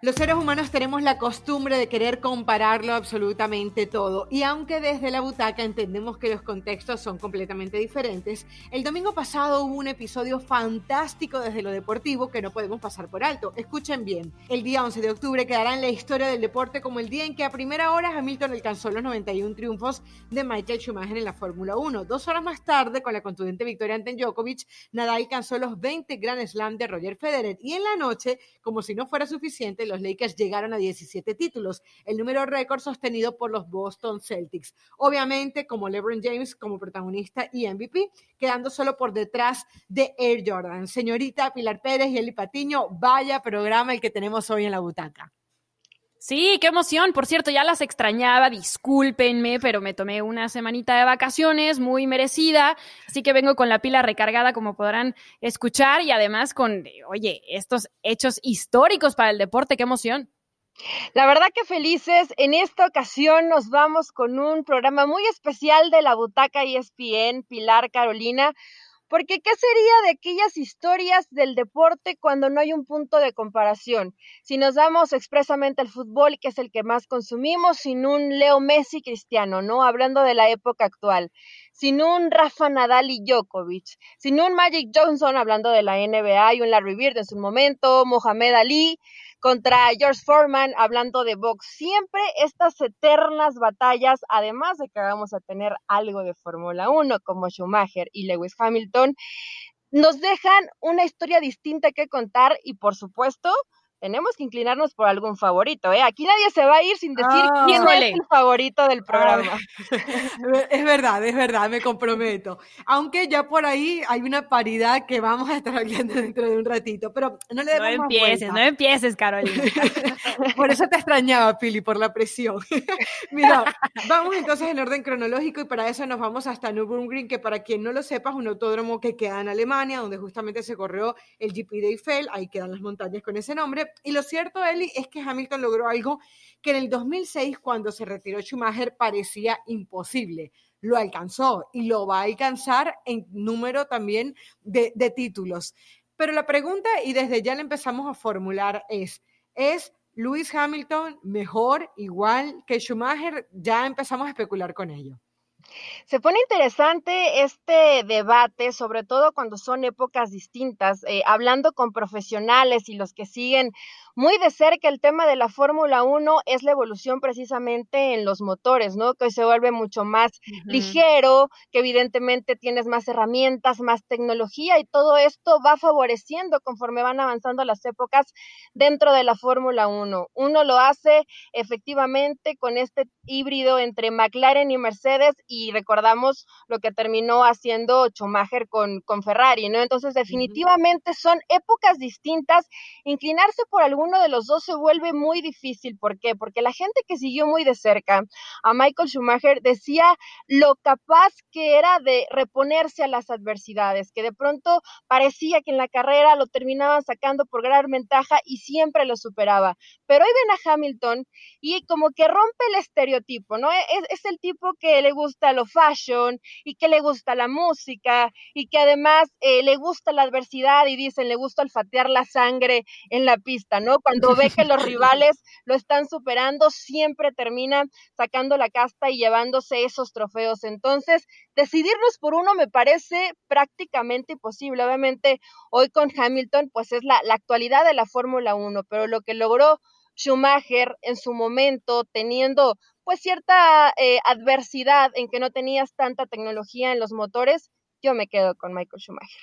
Los seres humanos tenemos la costumbre de querer compararlo absolutamente todo y aunque desde la butaca entendemos que los contextos son completamente diferentes, el domingo pasado hubo un episodio fantástico desde lo deportivo que no podemos pasar por alto. Escuchen bien, el día 11 de octubre quedará en la historia del deporte como el día en que a primera hora Hamilton alcanzó los 91 triunfos de Michael Schumacher en la Fórmula 1. Dos horas más tarde, con la contundente victoria ante Djokovic, Nadal alcanzó los 20 Grand Slam de Roger Federer y en la noche, como si no fuera suficiente, los Lakers llegaron a 17 títulos, el número récord sostenido por los Boston Celtics. Obviamente, como LeBron James como protagonista y MVP, quedando solo por detrás de Air Jordan. Señorita Pilar Pérez y Eli Patiño, vaya programa el que tenemos hoy en la butaca. Sí, qué emoción. Por cierto, ya las extrañaba, discúlpenme, pero me tomé una semanita de vacaciones muy merecida, así que vengo con la pila recargada, como podrán escuchar, y además con, oye, estos hechos históricos para el deporte, qué emoción. La verdad que felices. En esta ocasión nos vamos con un programa muy especial de la Butaca ESPN, Pilar Carolina porque ¿qué sería de aquellas historias del deporte cuando no hay un punto de comparación? Si nos damos expresamente al fútbol, que es el que más consumimos, sin un Leo Messi cristiano, ¿no? Hablando de la época actual. Sin un Rafa Nadal y Djokovic. Sin un Magic Johnson, hablando de la NBA y un Larry Bird en su momento, Mohamed Ali contra George Foreman, hablando de box. Siempre estas eternas batallas, además de que vamos a tener algo de Fórmula 1 como Schumacher y Lewis Hamilton, nos dejan una historia distinta que contar y por supuesto tenemos que inclinarnos por algún favorito, ¿eh? Aquí nadie se va a ir sin decir ah. quién es el favorito del programa. es verdad, es verdad, me comprometo. Aunque ya por ahí hay una paridad que vamos a estar hablando dentro de un ratito, pero no le demos No empieces, no empieces, Carolina. por eso te extrañaba, Pili, por la presión. Mira, vamos entonces en orden cronológico y para eso nos vamos hasta Nürburgring, que para quien no lo sepa es un autódromo que queda en Alemania, donde justamente se corrió el GP de Eiffel, ahí quedan las montañas con ese nombre y lo cierto, Eli, es que Hamilton logró algo que en el 2006, cuando se retiró Schumacher, parecía imposible. Lo alcanzó y lo va a alcanzar en número también de, de títulos. Pero la pregunta, y desde ya la empezamos a formular, es, ¿es Lewis Hamilton mejor, igual que Schumacher? Ya empezamos a especular con ello. Se pone interesante este debate, sobre todo cuando son épocas distintas, eh, hablando con profesionales y los que siguen muy de cerca el tema de la Fórmula 1 es la evolución precisamente en los motores, ¿no? Que se vuelve mucho más ligero, que evidentemente tienes más herramientas, más tecnología y todo esto va favoreciendo conforme van avanzando las épocas dentro de la Fórmula 1. Uno lo hace efectivamente con este híbrido entre McLaren y Mercedes y recordamos lo que terminó haciendo Schumacher con, con Ferrari, ¿no? Entonces definitivamente son épocas distintas. Inclinarse por algún uno de los dos se vuelve muy difícil. ¿Por qué? Porque la gente que siguió muy de cerca a Michael Schumacher decía lo capaz que era de reponerse a las adversidades, que de pronto parecía que en la carrera lo terminaban sacando por gran ventaja y siempre lo superaba. Pero hoy ven a Hamilton y como que rompe el estereotipo, ¿no? Es, es el tipo que le gusta lo fashion y que le gusta la música y que además eh, le gusta la adversidad y dicen le gusta olfatear la sangre en la pista, ¿no? Cuando ve que los rivales lo están superando, siempre termina sacando la casta y llevándose esos trofeos. Entonces, decidirnos por uno me parece prácticamente imposible. Obviamente, hoy con Hamilton, pues es la, actualidad de la Fórmula 1, pero lo que logró Schumacher en su momento, teniendo pues cierta eh, adversidad en que no tenías tanta tecnología en los motores, yo me quedo con Michael Schumacher.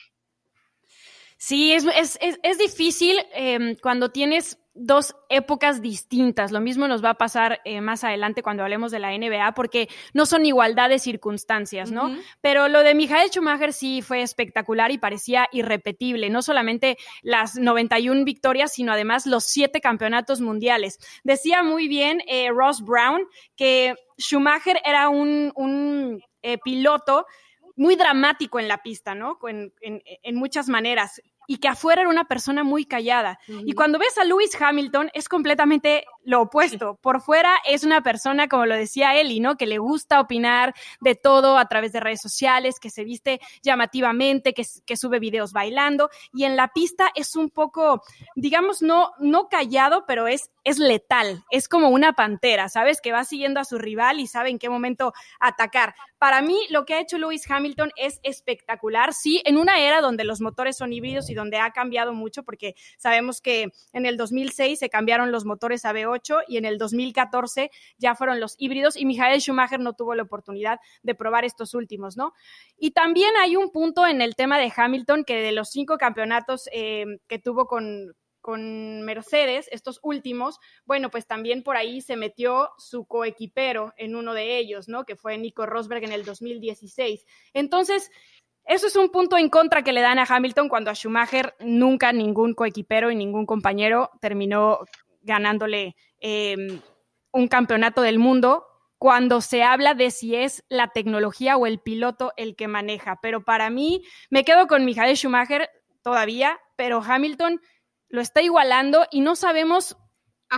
Sí, es, es, es, difícil em, cuando tienes dos épocas distintas. Lo mismo nos va a pasar eh, más adelante cuando hablemos de la NBA, porque no son igualdad de circunstancias, ¿no? Pero lo de Michael Schumacher sí fue espectacular y parecía irrepetible. No solamente las 91 victorias, sino además los siete campeonatos mundiales. Decía muy bien eh, Ross Brown que Schumacher era un, un eh, piloto muy dramático en la pista, ¿no? En, en, muchas maneras. Y que afuera era una persona muy callada. Y cuando ves a Lewis Hamilton, es completamente lo opuesto. Por fuera es una persona, como lo decía Eli, ¿no? Que le gusta opinar de todo a través de redes sociales, que se viste llamativamente, que, que sube videos bailando. Y en la pista es un poco, digamos, no, no callado, pero es, es letal. Es como una pantera, ¿sabes? Que va siguiendo a su rival y sabe en qué momento atacar. Para mí, lo que ha hecho Lewis Hamilton es espectacular. Sí, en una era donde los motores son híbridos y donde ha cambiado mucho, porque sabemos que en el 2006 se cambiaron los motores a V8 y en el 2014 ya fueron los híbridos y Michael Schumacher no tuvo la oportunidad de probar estos últimos, ¿no? Y también hay un punto en el tema de Hamilton que de los cinco campeonatos eh, que tuvo con, con Mercedes, estos últimos, bueno, pues también por ahí se metió su coequipero en uno de ellos, ¿no? Que fue Nico Rosberg en el 2016. Entonces, eso es un punto en contra que le dan a Hamilton cuando a Schumacher nunca ningún coequipero y ningún compañero terminó ganándole em, un campeonato del mundo cuando se habla de si es la tecnología o el piloto el que maneja. Pero para mí, me quedo con Michael Schumacher todavía, pero Hamilton lo está igualando y no sabemos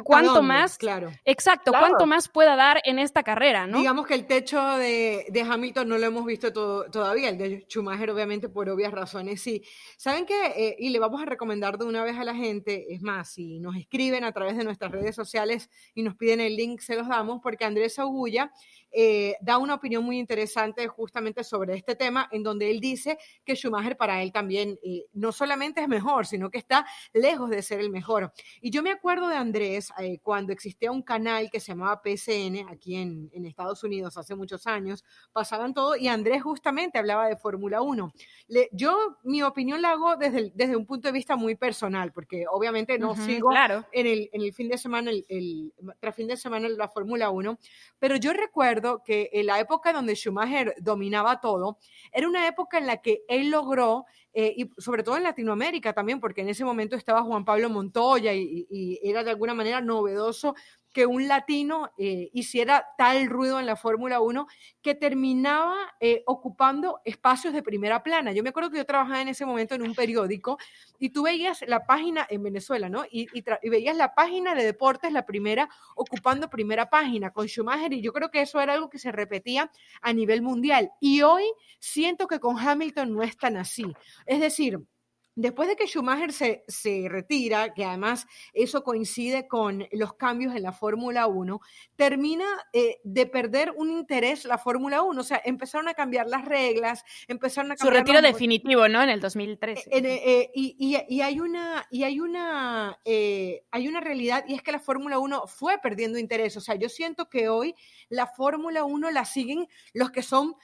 cuánto más, claro. exacto, cuánto más pueda dar en esta carrera, ¿no? Digamos que el techo de, de Hamilton no lo hemos visto todavía, el de Schumacher obviamente por obvias razones sí. ¿Saben qué? Eh, y le vamos a recomendar de una vez a la gente, es más, si nos escriben a través de nuestras redes sociales y nos piden el link, se los damos, porque Andrés Augulla eh, da una opinión muy interesante justamente sobre este tema, en donde él dice que Schumacher para él también eh, no solamente es mejor, sino que está lejos de ser el mejor. Y yo me acuerdo de Andrés eh, cuando existía un canal que se llamaba PCN aquí en, en, Estados Unidos hace muchos años, pasaban todo y Andrés justamente hablaba de Fórmula 1. yo mi opinión la hago desde, desde un punto de vista muy personal, porque obviamente no sigo en, el, en el fin de semana, el, el tras fin de semana la Fórmula 1, pero yo recuerdo que en la época donde Schumacher dominaba todo, era una época en la que él logró, eh, y sobre todo en Latinoamérica también, porque en ese momento estaba Juan Pablo Montoya y, y era de alguna manera novedoso que un latino eh, hiciera tal ruido en la Fórmula 1 que terminaba eh, ocupando espacios de primera plana. Yo me acuerdo que yo trabajaba en ese momento en un periódico y tú veías la página en Venezuela, ¿no? Y, y, veías la página de deportes, la primera, ocupando primera página con Schumacher y yo creo que eso era algo que se repetía a nivel mundial. Y hoy siento que con Hamilton no es tan así. Es decir, Después de que Schumacher se, se, retira, que además eso coincide con los cambios en la Fórmula 1, termina eh, de perder un interés la Fórmula 1. O sea, empezaron a cambiar las reglas, empezaron a cambiar... Su retiro definitivo, ¿no? En el 2013. Eh, eh, y, y, y, hay una, y hay, una, hay una realidad y es que la Fórmula 1 fue perdiendo interés. O sea, yo siento que hoy la Fórmula 1 la siguen los que son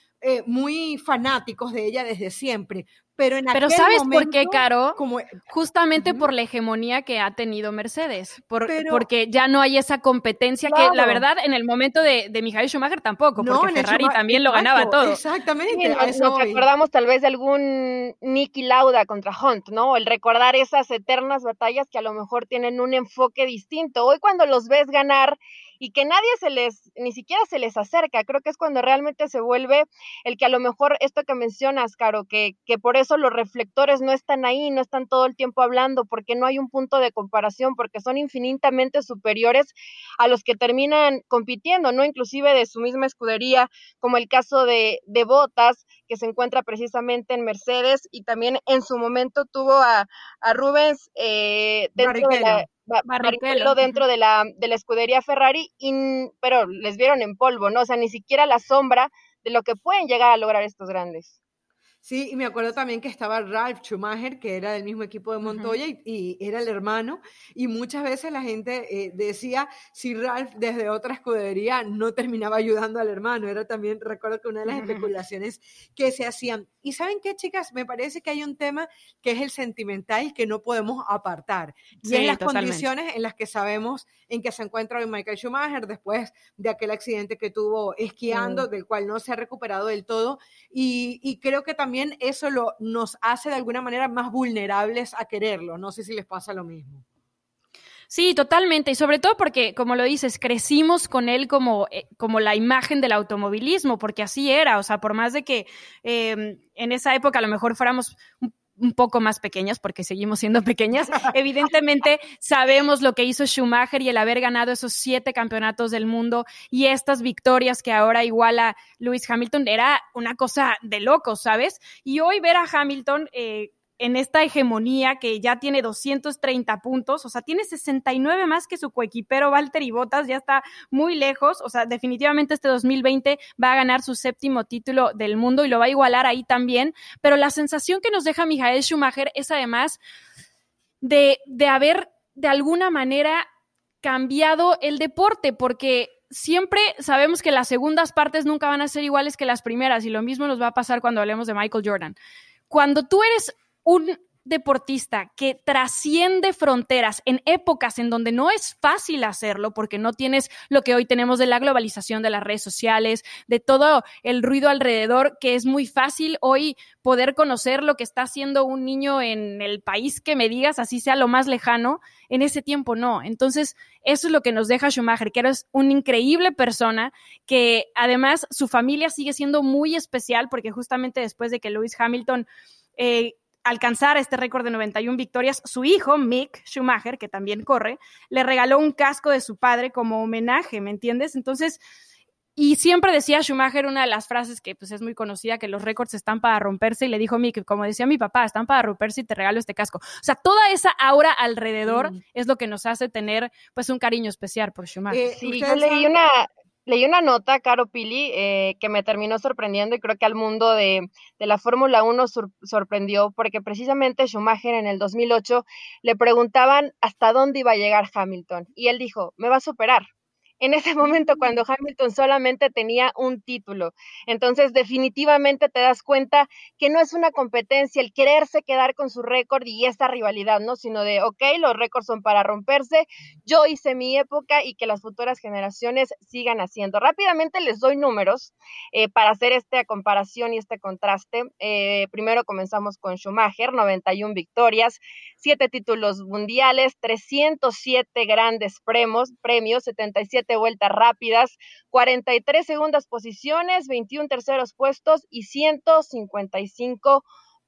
muy fanáticos de ella desde siempre, pero, en Pero ¿sabes por qué, Caro? Como, Justamente por la hegemonía que ha tenido Mercedes, porque ya no hay esa competencia que la verdad en el momento de, de Michael Schumacher tampoco, porque Ferrari también lo ganaba todo. Exactamente. nos, recordamos tal vez de algún Nicky Lauda contra Hunt, ¿no? El recordar esas eternas batallas que a lo mejor tienen un enfoque distinto. Hoy cuando los ves ganar y que nadie se les, ni siquiera se les acerca. Creo que es cuando realmente se vuelve el que a lo mejor esto que mencionas, Caro, que, que por eso los reflectores no están ahí, no están todo el tiempo hablando, porque no hay un punto de comparación, porque son infinitamente superiores a los que terminan compitiendo, ¿no? Inclusive de su misma escudería, como el caso de, de Botas, que se encuentra precisamente en Mercedes y también en su momento tuvo a, a Rubens eh, dentro de la Barrichello dentro de la, de la escudería Ferrari, pero les vieron en polvo, ¿no? O sea, ni siquiera la sombra de lo que pueden llegar a lograr estos grandes. Sí, y me acuerdo también que estaba Ralph Schumacher, que era del mismo equipo de Montoya y, era el hermano, y muchas veces la gente eh, decía si Ralph desde otra escudería no terminaba ayudando al hermano, era también, recuerdo que una de las especulaciones que se hacían. Y saben qué, chicas, me parece que hay un tema que es el sentimental que no podemos apartar, y en las condiciones en las que sabemos en que se encuentra hoy Michael Schumacher después de aquel accidente que tuvo esquiando, del cual no se ha recuperado del todo, y, y creo que también también eso lo, nos hace de alguna manera más vulnerables a quererlo. No sé si les pasa lo mismo. Sí, totalmente. Y sobre todo porque, como lo dices, crecimos con él como, eh, como la imagen del automovilismo, porque así era. O sea, por más de que em, en esa época a lo mejor fuéramos un poco más pequeñas, porque seguimos siendo pequeñas, evidentemente sabemos lo que hizo Schumacher y el haber ganado esos siete campeonatos del mundo y estas victorias que ahora iguala Lewis Hamilton era una cosa de locos, ¿sabes? Y hoy ver a Hamilton... Eh, en esta hegemonía que ya tiene 230 puntos, o sea, tiene 69 más que su coequipero Valtteri Bottas, ya está muy lejos, o sea, definitivamente este 2020 va a ganar su séptimo título del mundo y lo va a igualar ahí también, pero la sensación que nos deja Michael Schumacher es además de, de haber de alguna manera cambiado el deporte, porque siempre sabemos que las segundas partes nunca van a ser iguales que las primeras y lo mismo nos va a pasar cuando hablemos de Michael Jordan. Cuando tú eres un deportista que trasciende fronteras en épocas en donde no es fácil hacerlo porque no tienes lo que hoy tenemos de la globalización de las redes sociales, de todo el ruido alrededor, que es muy fácil hoy poder conocer lo que está haciendo un niño en el país que me digas, así sea lo más lejano, en ese tiempo no. Entonces, eso es lo que nos deja Schumacher, que eres una increíble persona, que además su familia sigue siendo muy especial porque justamente después de que Lewis Hamilton... Eh, alcanzar este récord de 91 victorias, su hijo, Mick Schumacher, que también corre, le regaló un casco de su padre como homenaje, ¿me entiendes? Entonces, y siempre decía Schumacher una de las frases que pues es muy conocida, que los récords están para romperse, y le dijo Mick, como decía mi papá, están para romperse y te regalo este casco. O sea, toda esa aura alrededor mm. es lo que nos hace tener pues un cariño especial por Schumacher. Eh, sí, yo leí una, leí una nota, Caro Pili, eh, que me terminó sorprendiendo y creo que al mundo de, la Fórmula 1 sorprendió porque precisamente Schumacher en el 2008 le preguntaban hasta dónde iba a llegar Hamilton y él dijo, me va a superar en ese momento cuando Hamilton solamente tenía un título. Entonces, definitivamente te das cuenta que no es una competencia el quererse quedar con su récord y esta rivalidad, ¿no? Sino de, ok, los récords son para romperse, yo hice mi época y que las futuras generaciones sigan haciendo. Rápidamente les doy números eh, para hacer esta comparación y este contraste. Eh, primero comenzamos con Schumacher, 91 victorias, 7 títulos mundiales, 307 grandes premios, premios 77 vueltas rápidas, 43 segundas posiciones, 21 terceros puestos y 155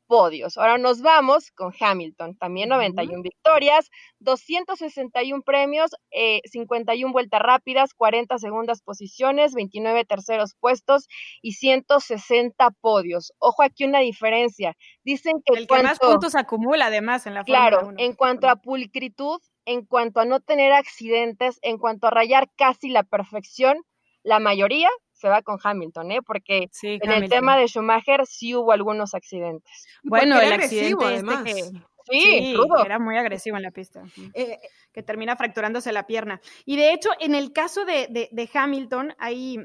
podios. Ahora nos vamos con Hamilton, también 91 victorias, 261 premios, 51 eh, vueltas rápidas, 40 segundas posiciones, 29 terceros puestos y 160 podios. Ojo aquí una diferencia. Dicen que el que más puntos acumula además en la Claro, en cuanto a pulcritud, en cuanto a no tener accidentes, en cuanto a rayar casi la perfección, la mayoría se va con Hamilton, ¿eh? Porque en el tema de Schumacher sí hubo algunos accidentes. Bueno, el accidente este que... Sí, era muy agresivo en la pista. Eh, que termina fracturándose la pierna. Y de hecho, en el caso de, de, Hamilton, hay,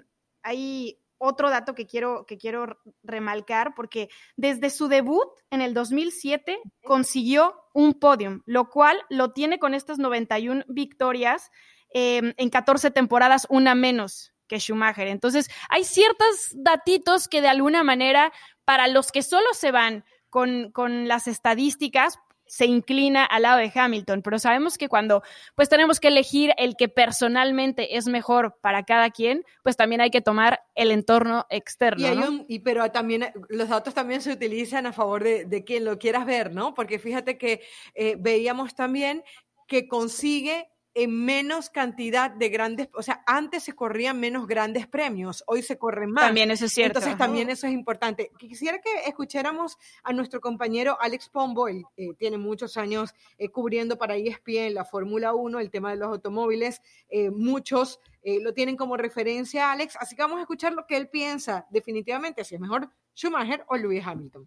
hay otro dato que quiero, que quiero remarcar, porque desde su debut en el 2007 consiguió un podium, lo cual lo tiene con estas 91 victorias em, en 14 temporadas, una menos que Schumacher. Entonces, hay ciertos datitos que de alguna manera, para los que solo se van con, con las estadísticas, se inclina al lado de Hamilton, pero sabemos que cuando pues tenemos que elegir el que personalmente es mejor para cada quien, pues también hay que tomar el entorno externo. Y, pero también los datos también se utilizan a favor de, quien lo quieras ver, ¿no? Porque fíjate que eh, veíamos también que consigue en menos cantidad de grandes, o sea, antes se corrían menos grandes premios, hoy se corren más. También eso es cierto. Entonces también eso es importante. Quisiera que escucháramos a nuestro compañero Alex Pombo, él eh, tiene muchos años eh, cubriendo para ESPN la Fórmula 1, el tema de los automóviles, eh, muchos lo tienen como referencia Alex, así que vamos a escuchar lo que él piensa definitivamente, si es mejor Schumacher o Lewis Hamilton.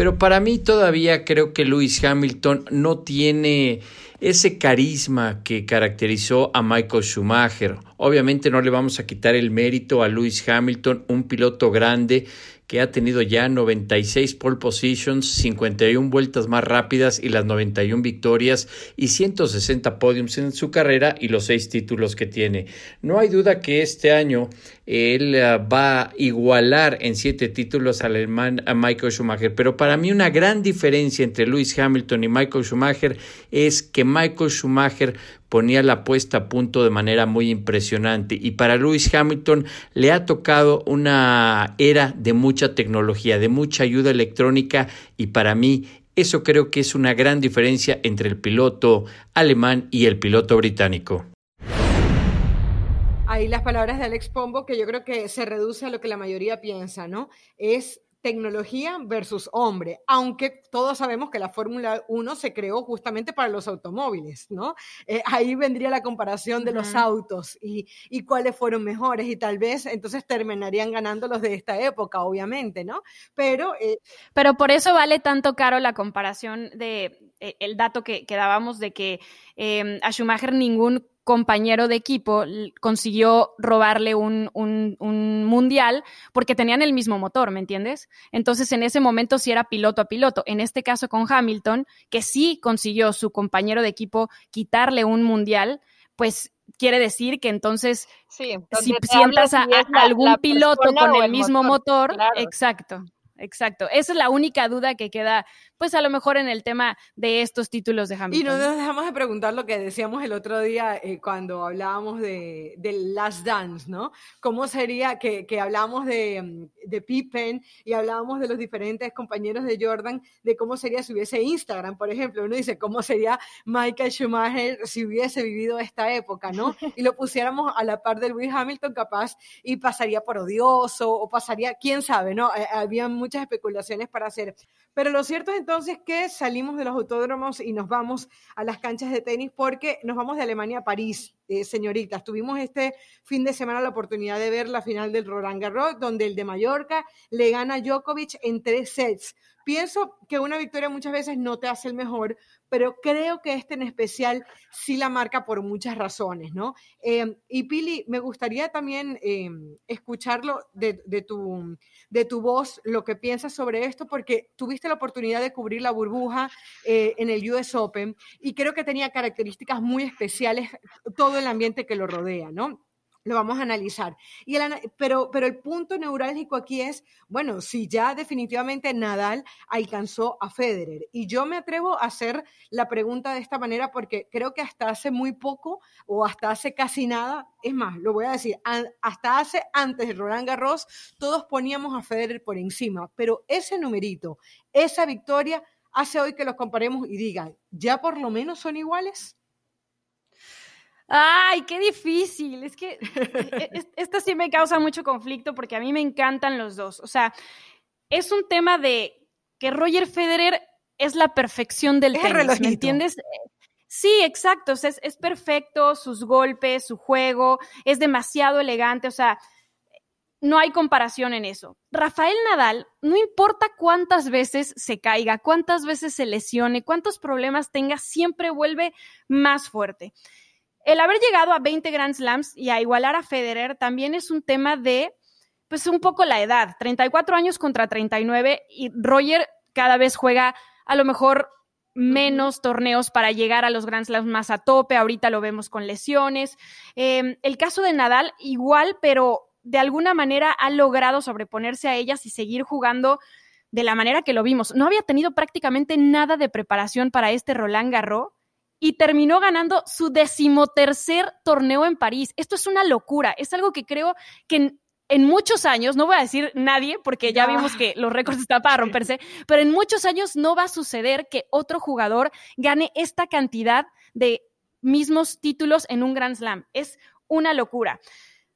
Pero para mí todavía creo que Lewis Hamilton no tiene ese carisma que caracterizó a Michael Schumacher. Obviamente no le vamos a quitar el mérito a Lewis Hamilton, un piloto grande que ha tenido ya 96 pole positions, 51 vueltas más rápidas y las 91 victorias y 160 podiums en su carrera y los seis títulos que tiene. No hay duda que este año él eh, va a igualar en siete títulos al alemán a Michael Schumacher. Pero para mí una gran diferencia entre Lewis Hamilton y Michael Schumacher es que Michael Schumacher ponía la puesta a punto de manera muy impresionante y para Lewis Hamilton le ha tocado una era de mucha tecnología, de mucha ayuda electrónica y para mí eso creo que es una gran diferencia entre el piloto alemán y el piloto británico. Ahí las palabras de Alex Pombo, que yo creo que se reduce a lo que la mayoría piensa, ¿no? Es tecnología versus hombre, aunque todos sabemos que la Fórmula 1 se creó justamente para los automóviles, ¿no? Eh, ahí vendría la comparación de los autos y, y, cuáles fueron mejores y tal vez entonces terminarían ganando los de esta época, obviamente, ¿no? Pero... Eh, Pero por eso vale tanto caro la comparación de eh, el dato que, que dábamos de que a Schumacher ningún compañero de equipo consiguió robarle un, mundial porque tenían el mismo motor, ¿me entiendes? Entonces en ese momento sí era piloto a piloto. En este caso con Hamilton, que sí consiguió su compañero de equipo quitarle un mundial, pues quiere decir que entonces si sientas a, algún piloto con el, mismo motor, exacto. Exacto. Esa es la única duda que queda pues a lo mejor en el tema de estos títulos de Hamilton. Y no nos dejamos de preguntar lo que decíamos el otro día eh, cuando hablábamos de, Last Dance, ¿no? ¿Cómo sería que, que hablamos de, de, Pippen y hablábamos de los diferentes compañeros de Jordan, de cómo sería si hubiese Instagram, por ejemplo? Uno dice, ¿cómo sería Michael Schumacher si hubiese vivido esta época, ¿no? Y lo pusiéramos a la par de Lewis Hamilton capaz y pasaría por odioso o pasaría, quién sabe, ¿no? Eh, había muchas especulaciones para hacer. Pero lo cierto es entonces que salimos de los autódromos y nos vamos a las canchas de tenis porque nos vamos de Alemania a París, eh, señoritas. Tuvimos este fin de semana la oportunidad de ver la final del Roland Garros, donde el de Mallorca le gana a Djokovic en tres sets. Pienso que una victoria muchas veces no te hace el mejor, pero creo que este en especial sí la marca por muchas razones, ¿no? Eh, y Pili, me gustaría también eh, escucharlo de, tu, de tu voz, lo que piensas sobre esto, porque tuviste la oportunidad de cubrir la burbuja eh, en el US Open y creo que tenía características muy especiales todo el ambiente que lo rodea, ¿no? Lo vamos a analizar. Y pero, pero el punto neurálgico aquí es, bueno, si ya definitivamente Nadal alcanzó a Federer. Y yo me atrevo a hacer la pregunta de esta manera porque creo que hasta hace muy poco o hasta hace casi nada, es más, lo voy a decir, hasta hace antes de Roland Garros, todos poníamos a Federer por encima, pero ese numerito, esa victoria hace hoy que los comparemos y digan, ¿ya por lo menos son iguales? Ay, qué difícil. Es que e, e, esta sí me causa mucho conflicto porque a mí me encantan los dos. O sea, es un tema de que Roger Federer es la perfección del tenis, ¿me entiendes? Sí, exacto. O sea, es, es, perfecto, sus golpes, su juego, es demasiado elegante. O sea, no hay comparación en eso. Rafael Nadal, no importa cuántas veces se caiga, cuántas veces se lesione, cuántos problemas tenga, siempre vuelve más fuerte. El haber llegado a 20 Grand Slams y a igualar a Federer también es un tema de, pues un poco la edad, 34 años contra 39 y Roger cada vez juega a lo mejor menos torneos para llegar a los Grand Slams más a tope, ahorita lo vemos con lesiones. Em, el caso de Nadal igual, pero de alguna manera ha logrado sobreponerse a ellas y seguir jugando de la manera que lo vimos. No había tenido prácticamente nada de preparación para este Roland Garros y terminó ganando su decimotercer torneo en París. Esto es una locura, es algo que creo que en, muchos años, no voy a decir nadie, porque ya vimos que los récords están para romperse, pero en muchos años no va a suceder que otro jugador gane esta cantidad de mismos títulos en un Grand Slam. Es una locura.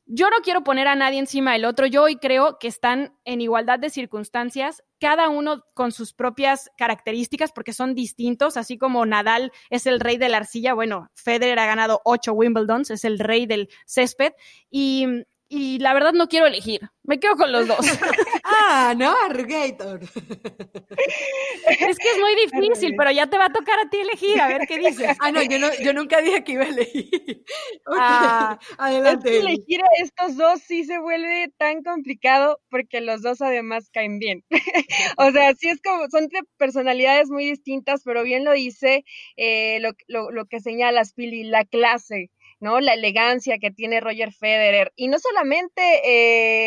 Yo no quiero poner a nadie encima del otro, yo hoy creo que están en igualdad de circunstancias, cada uno con sus propias características, porque son distintos, así como Nadal es el rey de la arcilla, bueno, Federer ha ganado ocho Wimbledons, es el rey del césped, y y la verdad no quiero elegir. Me quedo con los dos. ah, no, Arrugator. es que es muy difícil, pero ya te va a tocar a ti elegir, a ver qué dices. ah, no, yo, no, yo nunca dije que iba a elegir. ah, adelante. elegir a estos dos sí se vuelve tan complicado porque los dos además caen bien. o sea, sí es como, son de personalidades muy distintas, pero bien lo dice eh, lo, lo, lo que señalas, Pili, la clase ¿no? La elegancia que tiene Roger Federer, y no solamente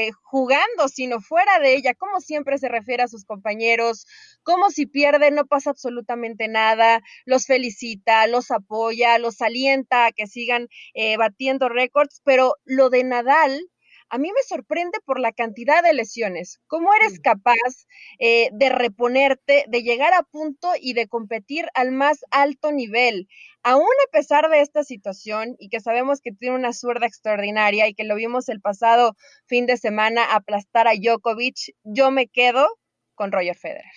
eh, jugando, sino fuera de ella, como siempre se refiere a sus compañeros, como si pierde no pasa absolutamente nada, los felicita, los apoya, los alienta a que sigan eh, batiendo récords, pero lo de Nadal, a mí me sorprende por la cantidad de lesiones. ¿Cómo eres capaz eh, de reponerte, de llegar a punto y de competir al más alto nivel? Aún a pesar de esta situación y que sabemos que tiene una zurda extraordinaria y que lo vimos el pasado fin de semana aplastar a Djokovic, yo me quedo con Roger Federer.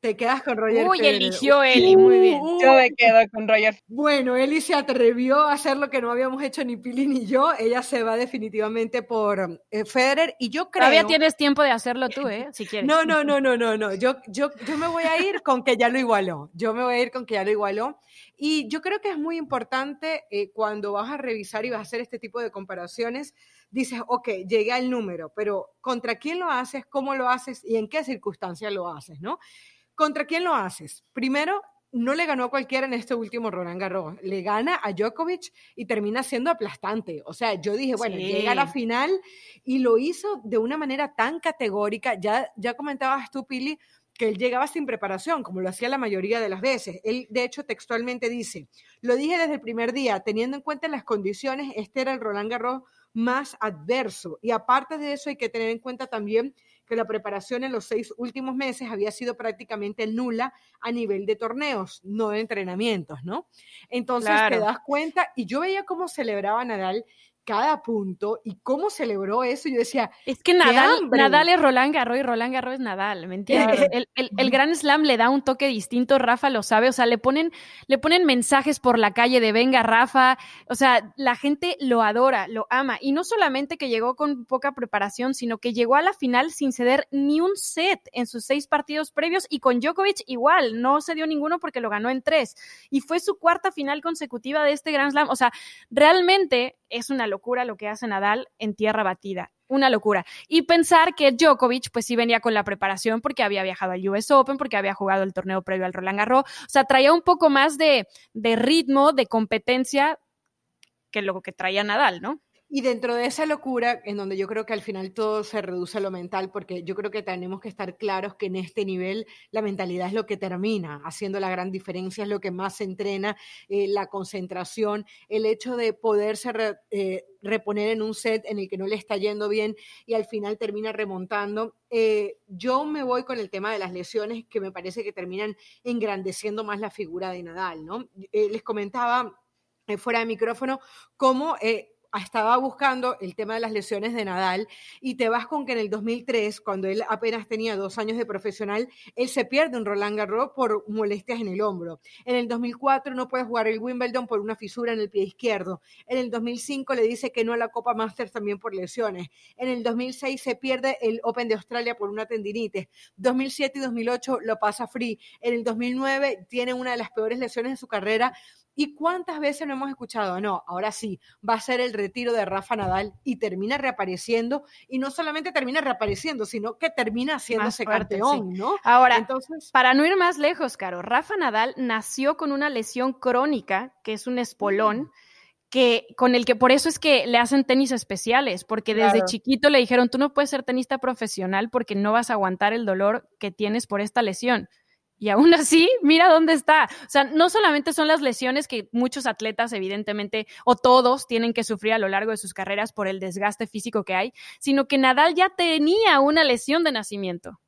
Te quedas con Roger Uy, eligió Eli, muy bien. Uh, yo me quedo con Roger. Bueno, Eli se atrevió a hacer lo que no habíamos hecho ni Pili ni yo. Ella se va definitivamente por eh, Federer y yo creo... Todavía tienes tiempo de hacerlo tú, ¿eh? Si quieres. No, no, no, no, no, no. Yo, yo, yo me voy a ir con que ya lo igualó. Yo me voy a ir con que ya lo igualó. Y yo creo que es muy importante eh, cuando vas a revisar y vas a hacer este tipo de comparaciones, dices, ok, llegué al número, pero ¿contra quién lo haces? ¿Cómo lo haces? ¿Y en qué circunstancias lo haces? ¿no? ¿Contra quién lo haces? Primero, no le ganó a cualquiera en este último Roland Garros. Le gana a Djokovic y termina siendo aplastante. O sea, yo dije, bueno, llega a la final y lo hizo de una manera tan categórica. Ya, ya comentabas tú, Pili, que él llegaba sin preparación, como lo hacía la mayoría de las veces. Él, de hecho, textualmente dice, lo dije desde el primer día, teniendo en cuenta las condiciones, este era el Roland Garros más adverso. Y aparte de eso, hay que tener en cuenta también que la preparación en los seis últimos meses había sido prácticamente nula a nivel de torneos, no de entrenamientos, ¿no? Entonces te das cuenta, y yo veía cómo celebraba Nadal cada punto y cómo celebró eso. Yo decía, es que Nadal, Nadal es Roland Garros y Roland Garros es Nadal, ¿me entiendes? el, el, el, Gran Slam le da un toque distinto, Rafa lo sabe, o sea, le ponen, le ponen mensajes por la calle de venga Rafa, o sea, la gente lo adora, lo ama. Y no solamente que llegó con poca preparación, sino que llegó a la final sin ceder ni un set en sus seis partidos previos y con Djokovic igual, no se dio ninguno porque lo ganó en tres. Y fue su cuarta final consecutiva de este Gran Slam. O sea, realmente es una locura lo que hace Nadal en tierra batida. Una locura. Y pensar que Djokovic, pues sí venía con la preparación porque había viajado al US Open, porque había jugado el torneo previo al Roland Garros. O sea, traía un poco más de, de ritmo, de competencia que lo que traía Nadal, ¿no? Y dentro de esa locura, en donde yo creo que al final todo se reduce a lo mental, porque yo creo que tenemos que estar claros que en este nivel la mentalidad es lo que termina haciendo la gran diferencia, es lo que más entrena, eh, la concentración, el hecho de poderse eh, reponer en un set en el que no le está yendo bien y al final termina remontando. Eh, yo me voy con el tema de las lesiones que me parece que terminan engrandeciendo más la figura de Nadal, ¿no? les comentaba fuera de micrófono cómo estaba buscando el tema de las lesiones de Nadal y te vas con que en el 2003, cuando él apenas tenía dos años de profesional, él se pierde un Roland Garros por molestias en el hombro. En el 2004 no puede jugar el Wimbledon por una fisura en el pie izquierdo. En el 2005 le dice que no a la Copa Masters también por lesiones. En el 2006 se pierde el Open de Australia por una tendinitis. 2007 y 2008 lo pasa free. En el 2009 tiene una de las peores lesiones de su carrera ¿Y cuántas veces no hemos escuchado? No, ahora sí, va a ser el retiro de Rafa Nadal y termina reapareciendo. Y no solamente termina reapareciendo, sino que termina haciéndose campeón, ¿no? Ahora, Entonces, para no ir más lejos, Caro, Rafa Nadal nació con una lesión crónica, que es un espolón. Que, con el que por eso es que le hacen tenis especiales, porque desde claro. chiquito le dijeron, tú no puedes ser tenista profesional porque no vas a aguantar el dolor que tienes por esta lesión. Y aún así, mira dónde está. O sea, no solamente son las lesiones que muchos atletas, evidentemente, o todos tienen que sufrir a lo largo de sus carreras por el desgaste físico que hay, sino que Nadal ya tenía una lesión de nacimiento.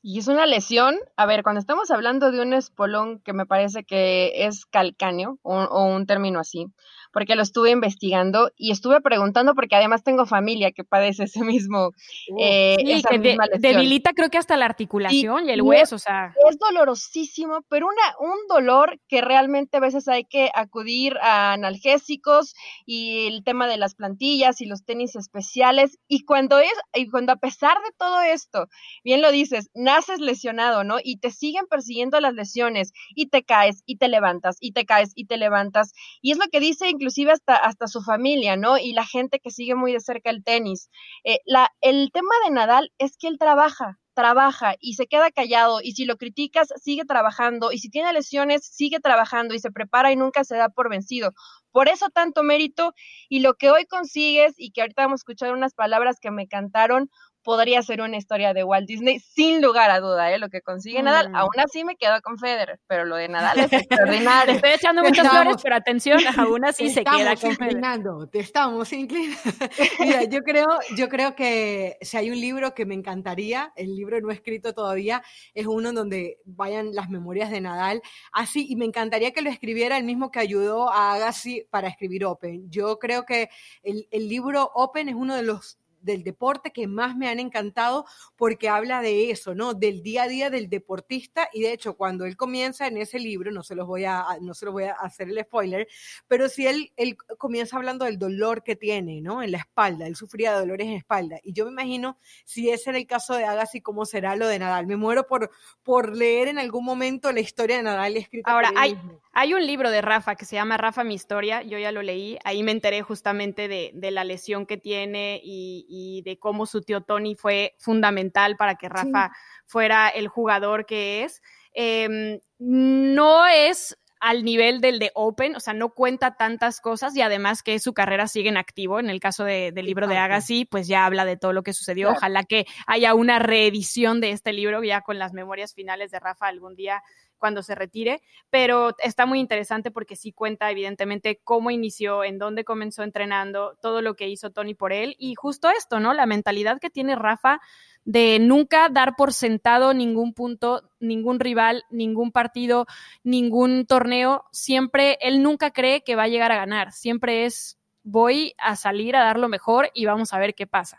Y es una lesión, a ver, cuando estamos hablando de un espolón que me parece que es calcáneo o, o un término así, porque lo estuve investigando y estuve preguntando porque además tengo familia que padece ese mismo, eh, sí, esa que misma de, debilita creo que hasta la articulación y, y el hueso, o sea. Es dolorosísimo, pero una, un dolor que realmente a veces hay que acudir a analgésicos y el tema de las plantillas y los tenis especiales y cuando es, y cuando a pesar de todo esto, bien lo dices, naces lesionado, ¿no? Y te siguen persiguiendo las lesiones y te caes y te levantas y te caes y te levantas y es lo que dice inclusive hasta, hasta su familia, ¿no? Y la gente que sigue muy de cerca el tenis. Eh, el tema de Nadal es que él trabaja, trabaja y se queda callado y si lo criticas sigue trabajando y si tiene lesiones sigue trabajando y se prepara y nunca se da por vencido. Por eso tanto mérito y lo que hoy consigues y que ahorita vamos a escuchar unas palabras que me cantaron, podría ser una historia de Walt Disney, sin lugar a duda, ¿eh? Lo que consigue Nadal, mm. aún así me quedo con Federer, pero lo de Nadal es extraordinario. Estoy echando muchas flores, pero atención, aún así se queda con inclinando, Te estamos inclinando. Mira, yo creo, yo creo que si hay un libro que me encantaría, el libro no escrito todavía, es uno donde vayan las memorias de Nadal, así, y me encantaría que lo escribiera el mismo que ayudó a Agassi para escribir Open. Yo creo que el, el libro Open es uno de los del deporte que más me han encantado porque habla de eso, ¿no? Del día a día del deportista y de hecho cuando él comienza en ese libro, no se los voy a, no se los voy a hacer el spoiler, pero si él, él comienza hablando del dolor que tiene, ¿no? En la espalda, él sufría dolores en espalda y yo me imagino si ese era el caso de Agassi, cómo será lo de Nadal. Me muero por, por leer en algún momento la historia de Nadal escrita Ahora, por hay, hay un libro de Rafa que se llama Rafa mi historia, yo ya lo leí, ahí me enteré justamente de, de la lesión que tiene y y de cómo su tío Tony fue fundamental para que Rafa fuera el jugador que es. Em, no es al nivel del de Open, o sea, no cuenta tantas cosas y además que su carrera sigue en activo. En el caso del libro de Agassi, pues ya habla de todo lo que sucedió. Ojalá que haya una reedición de este libro ya con las memorias finales de Rafa algún día cuando se retire, pero está muy interesante porque sí cuenta evidentemente cómo inició, en dónde comenzó entrenando, todo lo que hizo Tony por él y justo esto, ¿no? La mentalidad que tiene Rafa de nunca dar por sentado ningún punto, ningún rival, ningún partido, ningún torneo, siempre él nunca cree que va a llegar a ganar, siempre es voy a salir a dar lo mejor y vamos a ver qué pasa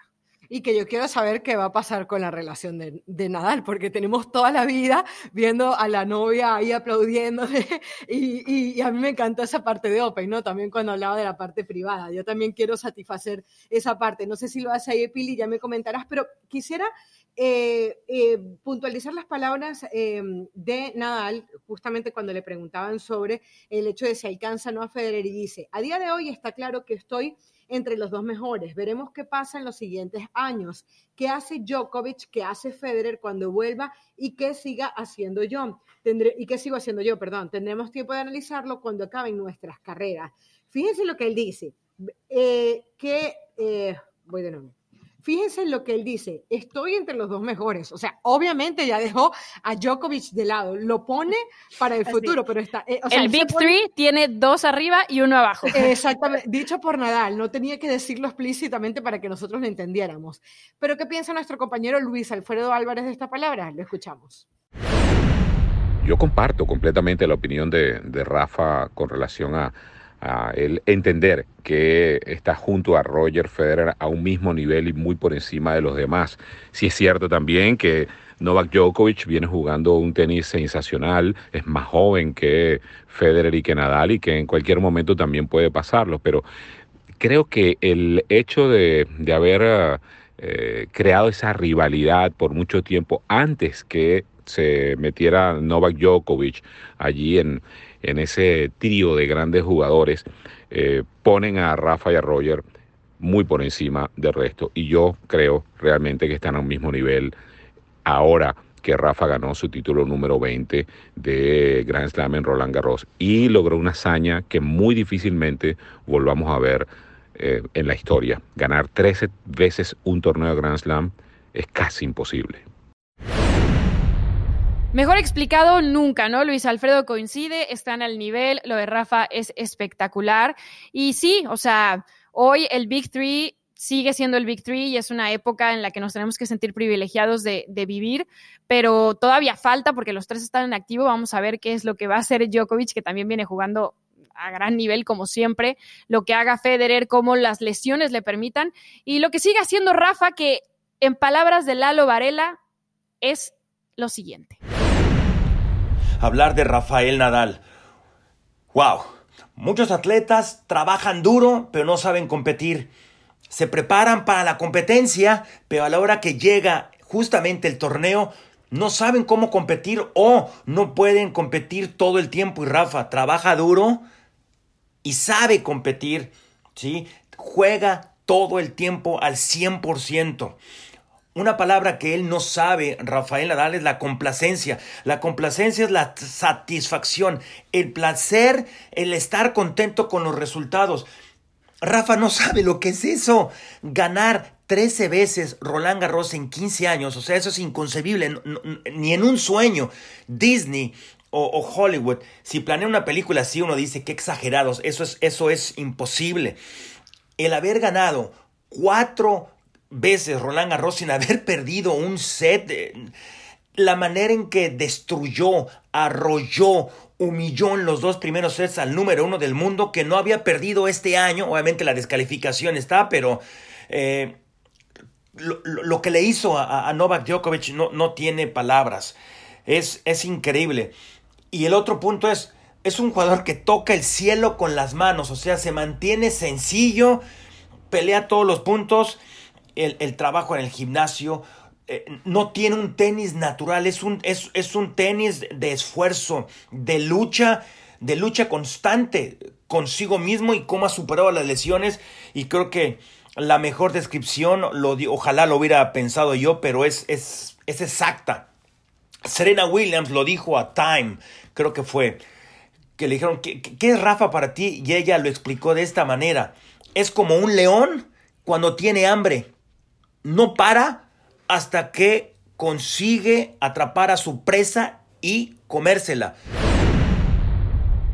y que yo quiero saber qué va a pasar con la relación de, Nadal, porque tenemos toda la vida viendo a la novia ahí aplaudiendo y, y, a mí me encantó esa parte de Open, ¿no? También cuando hablaba de la parte privada. Yo también quiero satisfacer esa parte. No sé si lo hace ahí, Pili, ya me comentarás, pero quisiera eh, eh, puntualizar las palabras eh, de Nadal, justamente cuando le preguntaban sobre el hecho de si alcanza o no a Federer, y dice, a día de hoy está claro que estoy entre los dos mejores. Veremos qué pasa en los siguientes años. ¿Qué hace Djokovic? ¿Qué hace Federer cuando vuelva? ¿Y qué siga haciendo yo? Tendré, ¿Y qué sigo haciendo yo? Perdón. Tendremos tiempo de analizarlo cuando acaben nuestras carreras. Fíjense lo que él dice. Eh, que, eh, voy de nuevo. Fíjense en lo que él dice, estoy entre los dos mejores. O sea, obviamente ya dejó a Djokovic de lado, lo pone para el futuro, pero está... Eh, el Big Three tiene dos arriba y uno abajo. Exactamente, dicho por Nadal, no tenía que decirlo explícitamente para que nosotros lo entendiéramos. Pero ¿qué piensa nuestro compañero Luis Alfredo Álvarez de esta palabra? Lo escuchamos. Yo comparto completamente la opinión de Rafa con relación a, el entender que está junto a Roger Federer a un mismo nivel y muy por encima de los demás. Sí es cierto también que Novak Djokovic viene jugando un tenis sensacional, es más joven que Federer y que Nadal y que en cualquier momento también puede pasarlo, pero creo que el hecho de, haber eh, creado esa rivalidad por mucho tiempo antes que se metiera Novak Djokovic allí en, en ese trío de grandes jugadores, eh, ponen a Rafa y a Roger muy por encima del resto. Y yo creo realmente que están al mismo nivel ahora que Rafa ganó su título número 20 de Grand Slam en Roland Garros y logró una hazaña que muy difícilmente volvamos a ver eh, en la historia. Ganar 13 veces un torneo de Grand Slam es casi imposible. Mejor explicado nunca, ¿no? Luis Alfredo coincide, están al nivel, lo de Rafa es espectacular. Y sí, o sea, hoy el Big Three sigue siendo el Big Three y es una época en la que nos tenemos que sentir privilegiados de, vivir, pero todavía falta porque los tres están en activo. Vamos a ver qué es lo que va a hacer Djokovic, que también viene jugando a gran nivel como siempre, lo que haga Federer, cómo las lesiones le permitan y lo que sigue haciendo Rafa, que en palabras de Lalo Varela es lo siguiente hablar de Rafael Nadal. ¡Wow! Muchos atletas trabajan duro, pero no saben competir. Se preparan para la competencia, pero a la hora que llega justamente el torneo, no saben cómo competir o no pueden competir todo el tiempo. Y Rafa trabaja duro y sabe competir, ¿sí? Juega todo el tiempo al 100%. Una palabra que él no sabe, Rafael Nadal, es la complacencia. La complacencia es la satisfacción, el placer, el estar contento con los resultados. Rafa no sabe lo que es eso. Ganar 13 veces Roland Garros en 15 años, o sea, eso es inconcebible, ni en un sueño. Disney o, Hollywood, si planea una película así, uno dice que exagerados, eso es, eso es imposible. El haber ganado cuatro veces Roland Garros sin haber perdido un set. La manera en que destruyó, arrolló, humilló en los dos primeros sets al número uno del mundo que no había perdido este año. Obviamente la descalificación está, pero eh, lo, que le hizo a, Novak Djokovic no, no tiene palabras. Es, es increíble. Y el otro punto es, es un jugador que toca el cielo con las manos, o sea, se mantiene sencillo, pelea todos los puntos el, trabajo en el gimnasio, eh, no tiene un tenis natural, es un, es, es un tenis de esfuerzo, de lucha, de lucha constante consigo mismo y cómo ha superado las lesiones. Y creo que la mejor descripción, lo, ojalá lo hubiera pensado yo, pero es, es, es exacta. Serena Williams lo dijo a Time, creo que fue, que le dijeron, ¿qué, ¿qué, es Rafa para ti? Y ella lo explicó de esta manera. Es como un león cuando tiene hambre no para hasta que consigue atrapar a su presa y comérsela.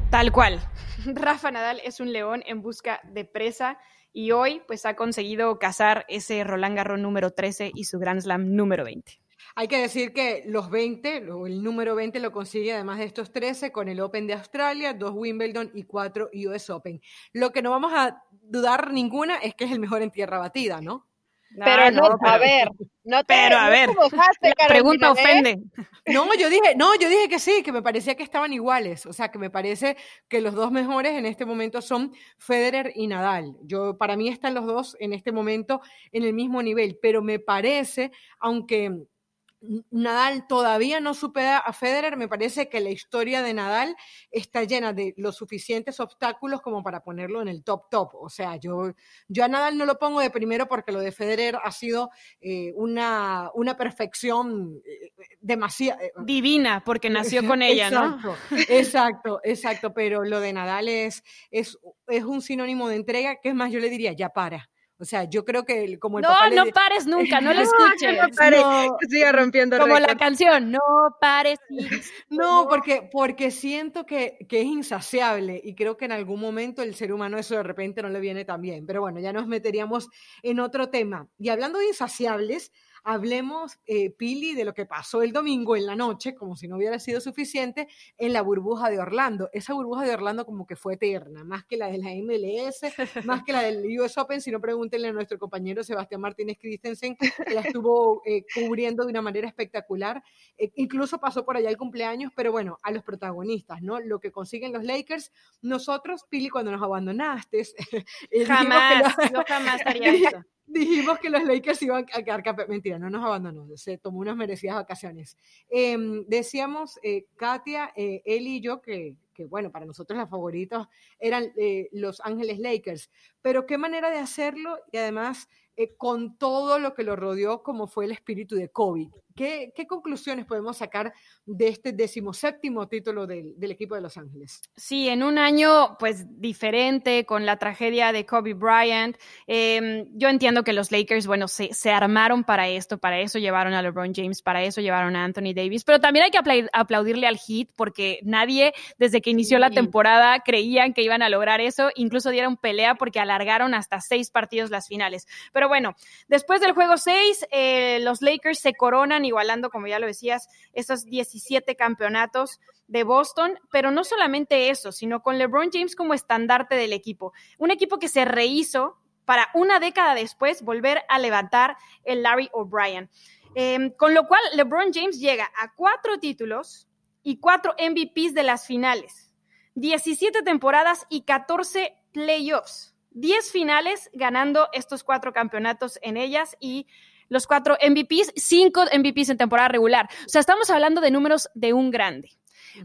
Tal cual. Rafa Nadal es un león en busca de presa y hoy pues ha conseguido cazar ese Roland Garros número 13 y su Grand Slam número 20. Hay que decir que los 20, el número 20 lo consigue además de estos 13 con el Open de Australia, dos Wimbledon y cuatro US Open. Lo que no vamos a dudar ninguna es que es el mejor en tierra batida, ¿no? Pero no, a ver, no te, pero a ver, la pregunta ¿eh? ofende. No, yo dije, no, yo dije que sí, que me parecía que estaban iguales, o sea, que me parece que los dos mejores en este momento son Federer y Nadal. Yo para mí están los dos en este momento en el mismo nivel, pero me parece, aunque Nadal todavía no supera a Federer, me parece que la historia de Nadal está llena de los suficientes obstáculos como para ponerlo en el top top. O sea, yo, yo a Nadal no lo pongo de primero porque lo de Federer ha sido eh, una, una perfección eh, demasiado... Eh, Divina, porque nació con ella, ¿no? Exacto, exacto, pero lo de Nadal es, es, es un sinónimo de entrega que es más, yo le diría, ya para. O sea, yo creo que como el No, no pares nunca, no lo escuches. no pares, siga rompiendo Como la canción, no pares. no, porque, porque siento que, que, es insaciable y creo que en algún momento el ser humano eso de repente no le viene tan bien. Pero bueno, ya nos meteríamos en otro tema. Y hablando de insaciables, Hablemos, eh, Pili, de lo que pasó el domingo en la noche, como si no hubiera sido suficiente, en la burbuja de Orlando. Esa burbuja de Orlando como que fue eterna, más que la de la MLS, más que la del US Open, si no pregúntenle a nuestro compañero Sebastián Martínez Christensen, que la estuvo eh, cubriendo de una manera espectacular. Eh, incluso pasó por allá el cumpleaños, pero bueno, a los protagonistas, ¿no? Lo que consiguen los Lakers, nosotros, Pili, cuando nos abandonaste, jamás, yo jamás estaría esto dijimos que los Lakers iban a quedar. Mentira, no nos abandonó, se tomó unas merecidas vacaciones. Em, decíamos, eh, Katia, eh, él y yo, que, que, bueno, para nosotros los favoritos eran eh, los Ángeles Lakers, pero qué manera de hacerlo y además con todo lo que lo rodeó, como fue el espíritu de COVID. ¿Qué, conclusiones podemos sacar de este decimoséptimo título del, equipo de Los Ángeles? Sí, en un año pues diferente con la tragedia de Kobe Bryant. Em, yo entiendo que los Lakers, bueno, se, se, armaron para esto, para eso llevaron a LeBron James, para eso llevaron a Anthony Davis, pero también hay que aplaudirle al Heat porque nadie desde que inició la temporada creían que iban a lograr eso, incluso dieron pelea porque alargaron hasta seis partidos las finales. Pero bueno, después del juego seis, eh, los Lakers se coronan igualando, como ya lo decías, esos 17 campeonatos de Boston, pero no solamente eso, sino con LeBron James como estandarte del equipo. Un equipo que se rehizo para una década después volver a levantar el Larry O'Brien. Em, con lo cual, LeBron James llega a cuatro títulos y cuatro MVPs de las finales, 17 temporadas y 14 playoffs. 10 finales ganando estos cuatro campeonatos en ellas y los cuatro MVPs, cinco MVPs en temporada regular. O sea, estamos hablando de números de un grande.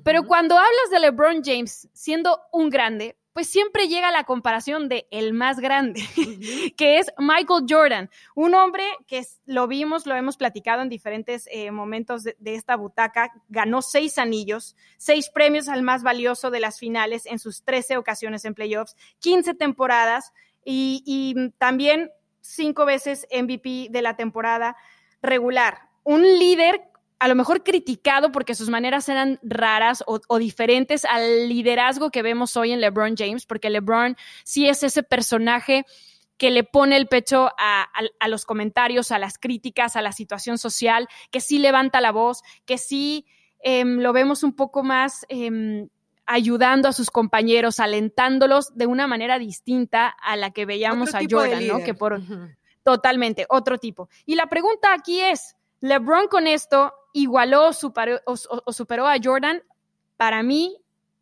Pero cuando hablas de LeBron James siendo un grande, pues siempre llega la comparación de el más grande, que es Michael Jordan, un hombre que lo vimos, lo hemos platicado en diferentes eh, momentos de, esta butaca, ganó seis anillos, seis premios al más valioso de las finales en sus 13 ocasiones en playoffs, 15 temporadas y, y también cinco veces MVP de la temporada regular. Un líder a lo mejor criticado porque sus maneras eran raras o, diferentes al liderazgo que vemos hoy en LeBron James, porque LeBron sí es ese personaje que le pone el pecho a, los comentarios, a las críticas, a la situación social, que sí levanta la voz, que sí em, lo vemos un poco más em, ayudando a sus compañeros, alentándolos de una manera distinta a la que veíamos a Jordan, ¿no? Que por totalmente otro tipo. Y la pregunta aquí es, LeBron con esto igualó superó, o, superó a Jordan? Para mí,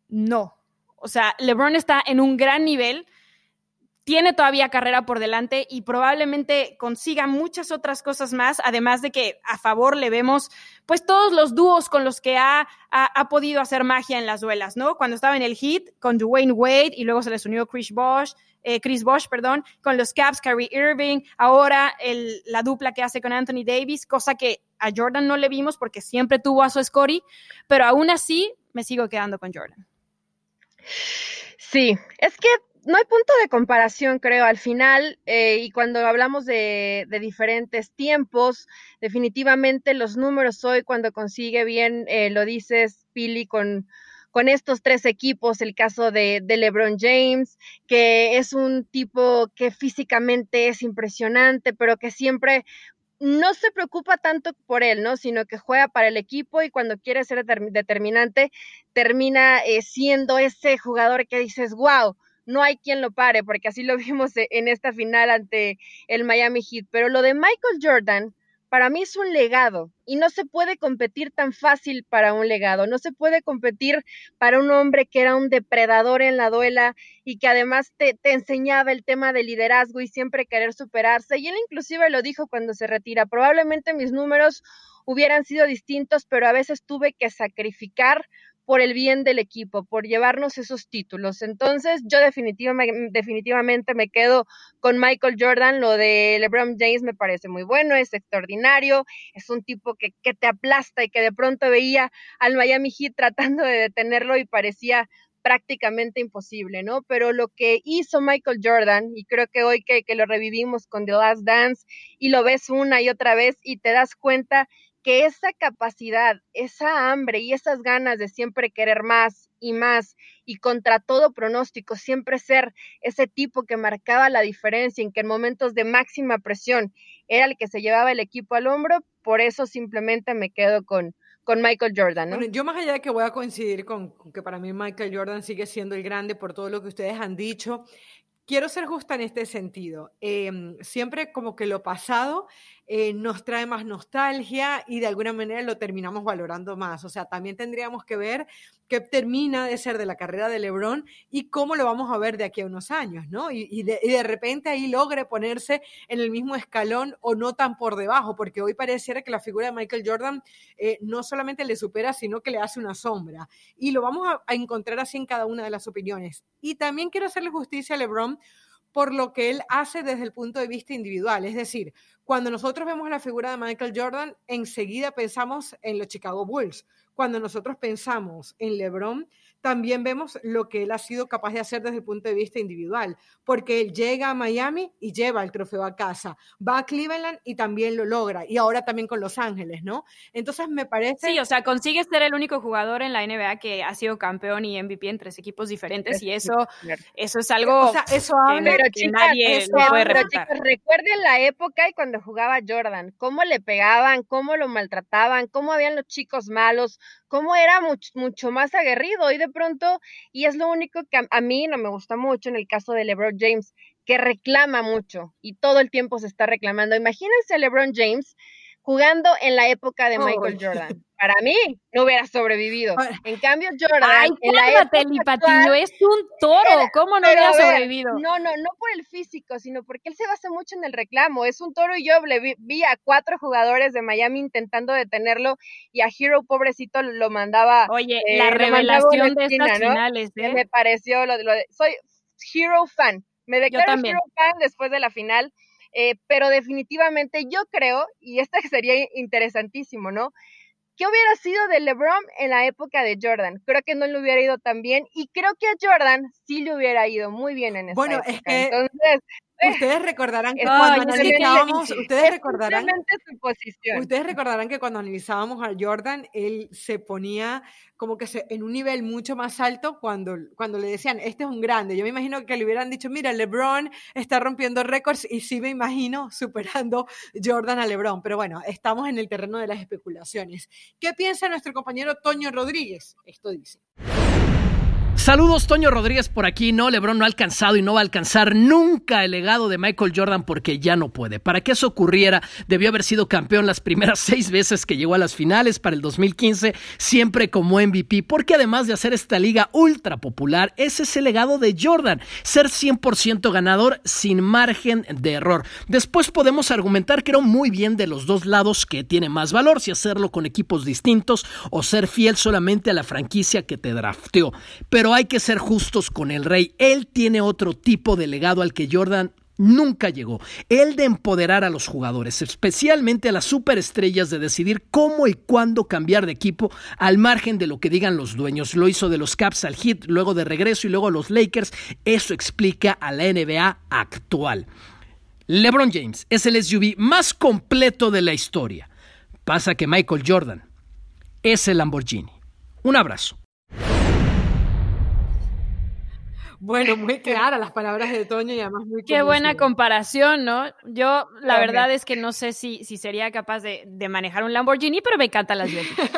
no. O sea, LeBron está en un gran nivel, tiene todavía carrera por delante y probablemente consiga muchas otras cosas más, además de que a favor le vemos pues todos los dúos con los que ha, ha, podido hacer magia en las duelas, ¿no? Cuando estaba en el hit con Dwayne Wade y luego se les unió Chris Bosh, eh, Chris Bosh, perdón, con los Caps, Kyrie Irving, ahora el, la dupla que hace con Anthony Davis, cosa que a Jordan no le vimos porque siempre tuvo a su Scotty, pero aún así me sigo quedando con Jordan. Sí, es que no hay punto de comparación, creo, al final, eh, y cuando hablamos de, diferentes tiempos, definitivamente los números hoy, cuando consigue bien, eh, lo dices, Pili, con, con estos tres equipos, el caso de, de, LeBron James, que es un tipo que físicamente es impresionante, pero que siempre no se preocupa tanto por él, ¿no? Sino que juega para el equipo y cuando quiere ser determinante, termina eh, siendo ese jugador que dices, wow, no hay quien lo pare, porque así lo vimos e, en esta final ante el Miami Heat. Pero lo de Michael Jordan, para mí es un legado y no se puede competir tan fácil para un legado, no se puede competir para un hombre que era un depredador en la duela y que además te, te, enseñaba el tema de liderazgo y siempre querer superarse. Y él inclusive lo dijo cuando se retira, probablemente mis números hubieran sido distintos, pero a veces tuve que sacrificar por el bien del equipo, por llevarnos esos títulos. Entonces, yo definitivamente, definitivamente me quedo con Michael Jordan. Lo de LeBron James me parece muy bueno, es extraordinario, es un tipo que, que te aplasta y que de pronto veía al Miami Heat tratando de detenerlo y parecía prácticamente imposible, ¿no? Pero lo que hizo Michael Jordan, y creo que hoy que, que, lo revivimos con The Last Dance y lo ves una y otra vez y te das cuenta que esa capacidad, esa hambre y esas ganas de siempre querer más y más y contra todo pronóstico, siempre ser ese tipo que marcaba la diferencia, en que en momentos de máxima presión era el que se llevaba el equipo al hombro, por eso simplemente me quedo con, con Michael Jordan. ¿no? Yo más allá de que voy a coincidir con, con, que para mí Michael Jordan sigue siendo el grande por todo lo que ustedes han dicho, quiero ser justa en este sentido. Em, siempre como que lo pasado eh, nos trae más nostalgia y de alguna manera lo terminamos valorando más. O sea, también tendríamos que ver qué termina de ser de la carrera de Lebron y cómo lo vamos a ver de aquí a unos años, ¿no? Y, de, repente ahí logre ponerse en el mismo escalón o no tan por debajo, porque hoy pareciera que la figura de Michael Jordan eh, no solamente le supera, sino que le hace una sombra. Y lo vamos a, a encontrar así en cada una de las opiniones. Y también quiero hacerle justicia a Lebron por lo que él hace desde el punto de vista individual. Es decir, cuando nosotros vemos la figura de Michael Jordan, enseguida pensamos en los Chicago Bulls. Cuando nosotros pensamos en LeBron, también vemos lo que él ha sido capaz de hacer desde el punto de vista individual, porque él llega a Miami y lleva el trofeo a casa, va a Cleveland y también lo logra, y ahora también con Los Ángeles, ¿no? Entonces me parece... Sí, o sea, consigue ser el único jugador en la NBA que ha sido campeón y MVP en tres equipos diferentes, y eso, eso es algo o sea, eso habla, que, nadie puede recuerden la época y cuando jugaba Jordan, cómo le pegaban, cómo lo maltrataban, cómo habían los chicos malos, cómo era mucho, más aguerrido y de pronto, y es lo único que a, mí no me gusta mucho en el caso de LeBron James, que reclama mucho y todo el tiempo se está reclamando. Imagínense a LeBron James jugando en la época de Michael Jordan. Para mí, no hubiera sobrevivido. En cambio, Jordan. Ay, en la época Patillo, es un toro. ¿Cómo no hubiera sobrevivido? No, no, no por el físico, sino porque él se basa mucho en el reclamo. Es un toro y yo le vi, a cuatro jugadores de Miami intentando detenerlo y a Hero, pobrecito, lo mandaba. Oye, eh, la revelación de estas finales. ¿eh? Me pareció, lo, lo, soy hero fan. Me declaro hero fan después de la final. Eh, pero definitivamente yo creo, y este sería interesantísimo, ¿no? ¿Qué hubiera sido de LeBron en la época de Jordan? Creo que no le hubiera ido tan bien y creo que a Jordan sí le hubiera ido muy bien en esa bueno, época. Es que Entonces, Ustedes recordarán que cuando analizábamos, ustedes recordarán, ustedes recordarán que cuando analizábamos a Jordan, él se ponía como que se, en un nivel mucho más alto cuando, cuando le decían, este es un grande. Yo me imagino que le hubieran dicho, mira, LeBron está rompiendo récords y sí me imagino superando Jordan a LeBron. Pero bueno, estamos en el terreno de las especulaciones. ¿Qué piensa nuestro compañero Toño Rodríguez? Esto dice. Saludos, Toño Rodríguez por aquí. No, Lebron no ha alcanzado y no va a alcanzar nunca el legado de Michael Jordan porque ya no puede. Para que eso ocurriera, debió haber sido campeón las primeras seis veces que llegó a las finales para el 2015, siempre como MVP, porque además de hacer esta liga ultra popular, ese es el legado de Jordan, ser 100% ganador sin margen de error. Después podemos argumentar era muy bien de los dos lados que tiene más valor, si hacerlo con equipos distintos o ser fiel solamente a la franquicia que te drafteó. Pero hay que ser justos con el rey. Él tiene otro tipo de legado al que Jordan nunca llegó. El de empoderar a los jugadores, especialmente a las superestrellas, de decidir cómo y cuándo cambiar de equipo al margen de lo que digan los dueños. Lo hizo de los Caps al Heat, luego de regreso y luego a los Lakers. Eso explica a la NBA actual. LeBron James es el SUV más completo de la historia. Pasa que Michael Jordan es el Lamborghini. Un abrazo. Bueno, muy clara las palabras de Toño y además muy Qué buena comparación, ¿no? Yo la verdad es que no sé si, si sería capaz de, manejar un Lamborghini, pero me encantan las llantas.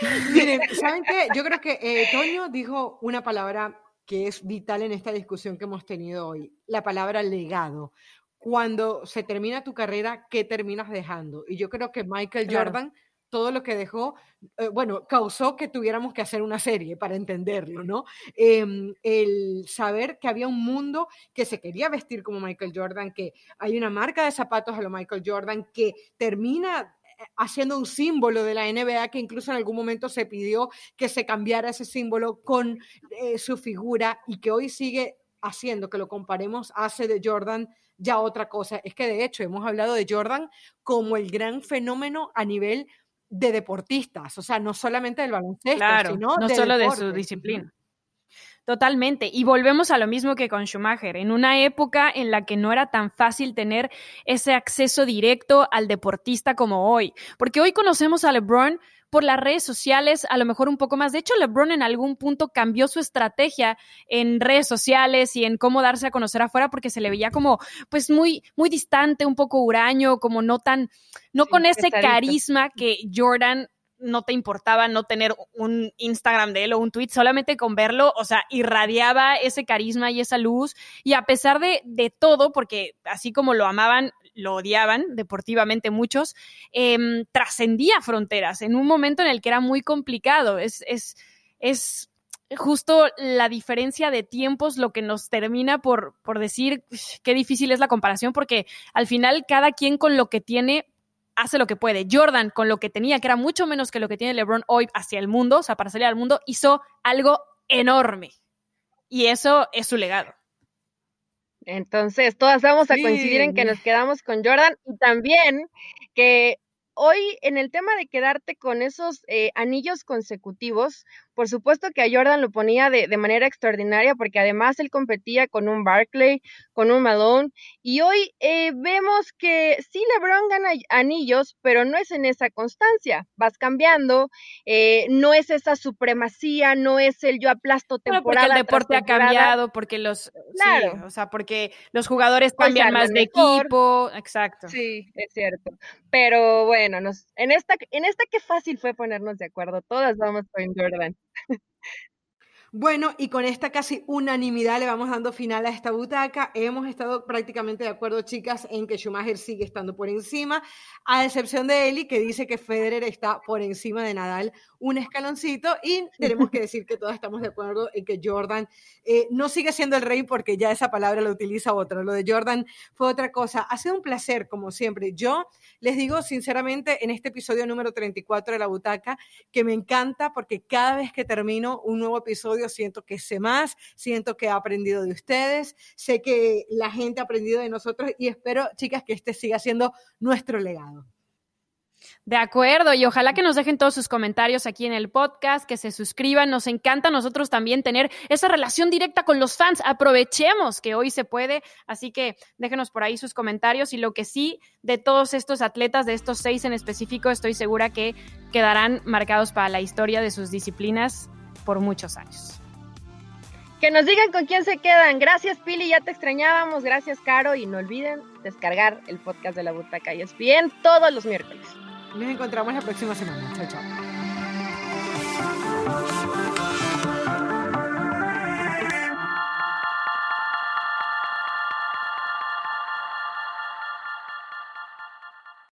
Miren, ¿saben qué? Yo creo que eh, Toño dijo una palabra que es vital en esta discusión que hemos tenido hoy, la palabra legado. Cuando se termina tu carrera, ¿qué terminas dejando? Y yo creo que Michael Jordan todo lo que dejó, eh, bueno, causó que tuviéramos que hacer una serie para entenderlo, ¿no? Em, el saber que había un mundo que se quería vestir como Michael Jordan, que hay una marca de zapatos a lo Michael Jordan que termina eh, haciendo un símbolo de la NBA que incluso en algún momento se pidió que se cambiara ese símbolo con eh, su figura y que hoy sigue haciendo que lo comparemos hace de Jordan ya otra cosa. Es que de hecho hemos hablado de Jordan como el gran fenómeno a nivel de deportistas, o sea, no solamente del baloncesto, sino no solo de su disciplina. Totalmente. Y volvemos a lo mismo que con Schumacher, en una época en la que no era tan fácil tener ese acceso directo al deportista como hoy. Porque hoy conocemos a LeBron por las redes sociales, a lo mejor un poco más. De hecho, LeBron en algún punto cambió su estrategia en redes sociales y en cómo darse a conocer afuera porque se le veía como, pues, muy, muy distante, un poco huraño, como no tan, no con ese carisma que Jordan no te importaba no tener un Instagram de él o un tweet, solamente con verlo, o sea, irradiaba ese carisma y esa luz. Y a pesar de, de todo, porque así como lo amaban, lo odiaban deportivamente muchos, em, trascendía fronteras en un momento en el que era muy complicado. Es, es, es justo la diferencia de tiempos lo que nos termina por, por decir qué difícil es la comparación, porque al final cada quien con lo que tiene hace lo que puede. Jordan, con lo que tenía, que era mucho menos que lo que tiene LeBron hoy hacia el mundo, o sea, para salir al mundo, hizo algo enorme. Y eso es su legado. Entonces, todas vamos a coincidir en que nos quedamos con Jordan y también que hoy en el tema de quedarte con esos eh, anillos consecutivos, por supuesto que a Jordan lo ponía de, manera extraordinaria porque además él competía con un Barclay, con un Malone y hoy eh, vemos que sí LeBron gana anillos, pero no es en esa constancia, vas cambiando, eh, no es esa supremacía, no es el yo aplasto temporada. porque el deporte ha cambiado, porque los, claro. o sea, porque los jugadores cambian más de equipo, exacto. Sí, es cierto, pero bueno, nos, en esta, en esta qué fácil fue ponernos de acuerdo, todas vamos con Jordan. Bueno, y con esta casi unanimidad le vamos dando final a esta butaca. Hemos estado prácticamente de acuerdo, chicas, en que Schumacher sigue estando por encima, a excepción de Eli, que dice que Federer está por encima de Nadal un escaloncito. Y tenemos que decir que todos estamos de acuerdo en que Jordan eh, no sigue siendo el rey porque ya esa palabra la utiliza otra. Lo de Jordan fue otra cosa. Ha sido un placer, como siempre. Yo les digo sinceramente en este episodio número 34 de la butaca que me encanta porque cada vez que termino un nuevo episodio siento que sé más, siento que he aprendido de ustedes, sé que la gente ha aprendido de nosotros y espero, chicas, que este siga siendo nuestro legado. De acuerdo, y ojalá que nos dejen todos sus comentarios aquí en el podcast, que se suscriban. Nos encanta a nosotros también tener esa relación directa con los fans. Aprovechemos que hoy se puede, así que déjenos por ahí sus comentarios. Y lo que sí, de todos estos atletas, de estos seis en específico, estoy segura que quedarán marcados para la historia de sus disciplinas por muchos años. Que nos digan con quién se quedan. Gracias, Pili, ya te extrañábamos. Gracias, Caro. Y no olviden descargar el podcast de la Butaca y es bien todos los miércoles. Nos encontramos la próxima semana. Chao, chao.